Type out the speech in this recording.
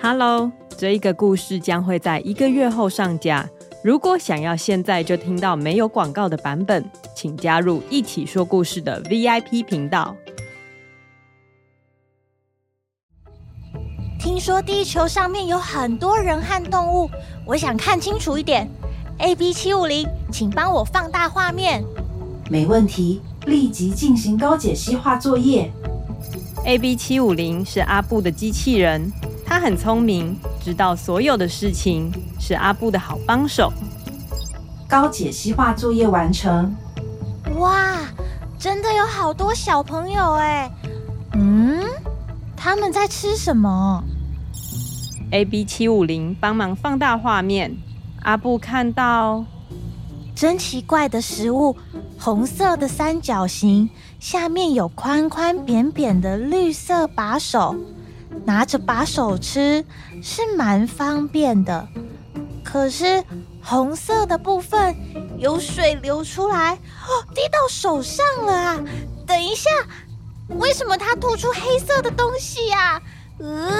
Hello，这一个故事将会在一个月后上架。如果想要现在就听到没有广告的版本，请加入一起说故事的 VIP 频道。听说地球上面有很多人和动物，我想看清楚一点。AB 七五零，请帮我放大画面。没问题，立即进行高解析化作业。AB 七五零是阿布的机器人，他很聪明，知道所有的事情，是阿布的好帮手。高解析化作业完成。哇，真的有好多小朋友哎！嗯，他们在吃什么？AB 七五零帮忙放大画面，阿布看到。真奇怪的食物，红色的三角形，下面有宽宽扁扁的绿色把手，拿着把手吃是蛮方便的。可是红色的部分有水流出来，哦，滴到手上了啊！等一下，为什么它吐出黑色的东西呀？呃。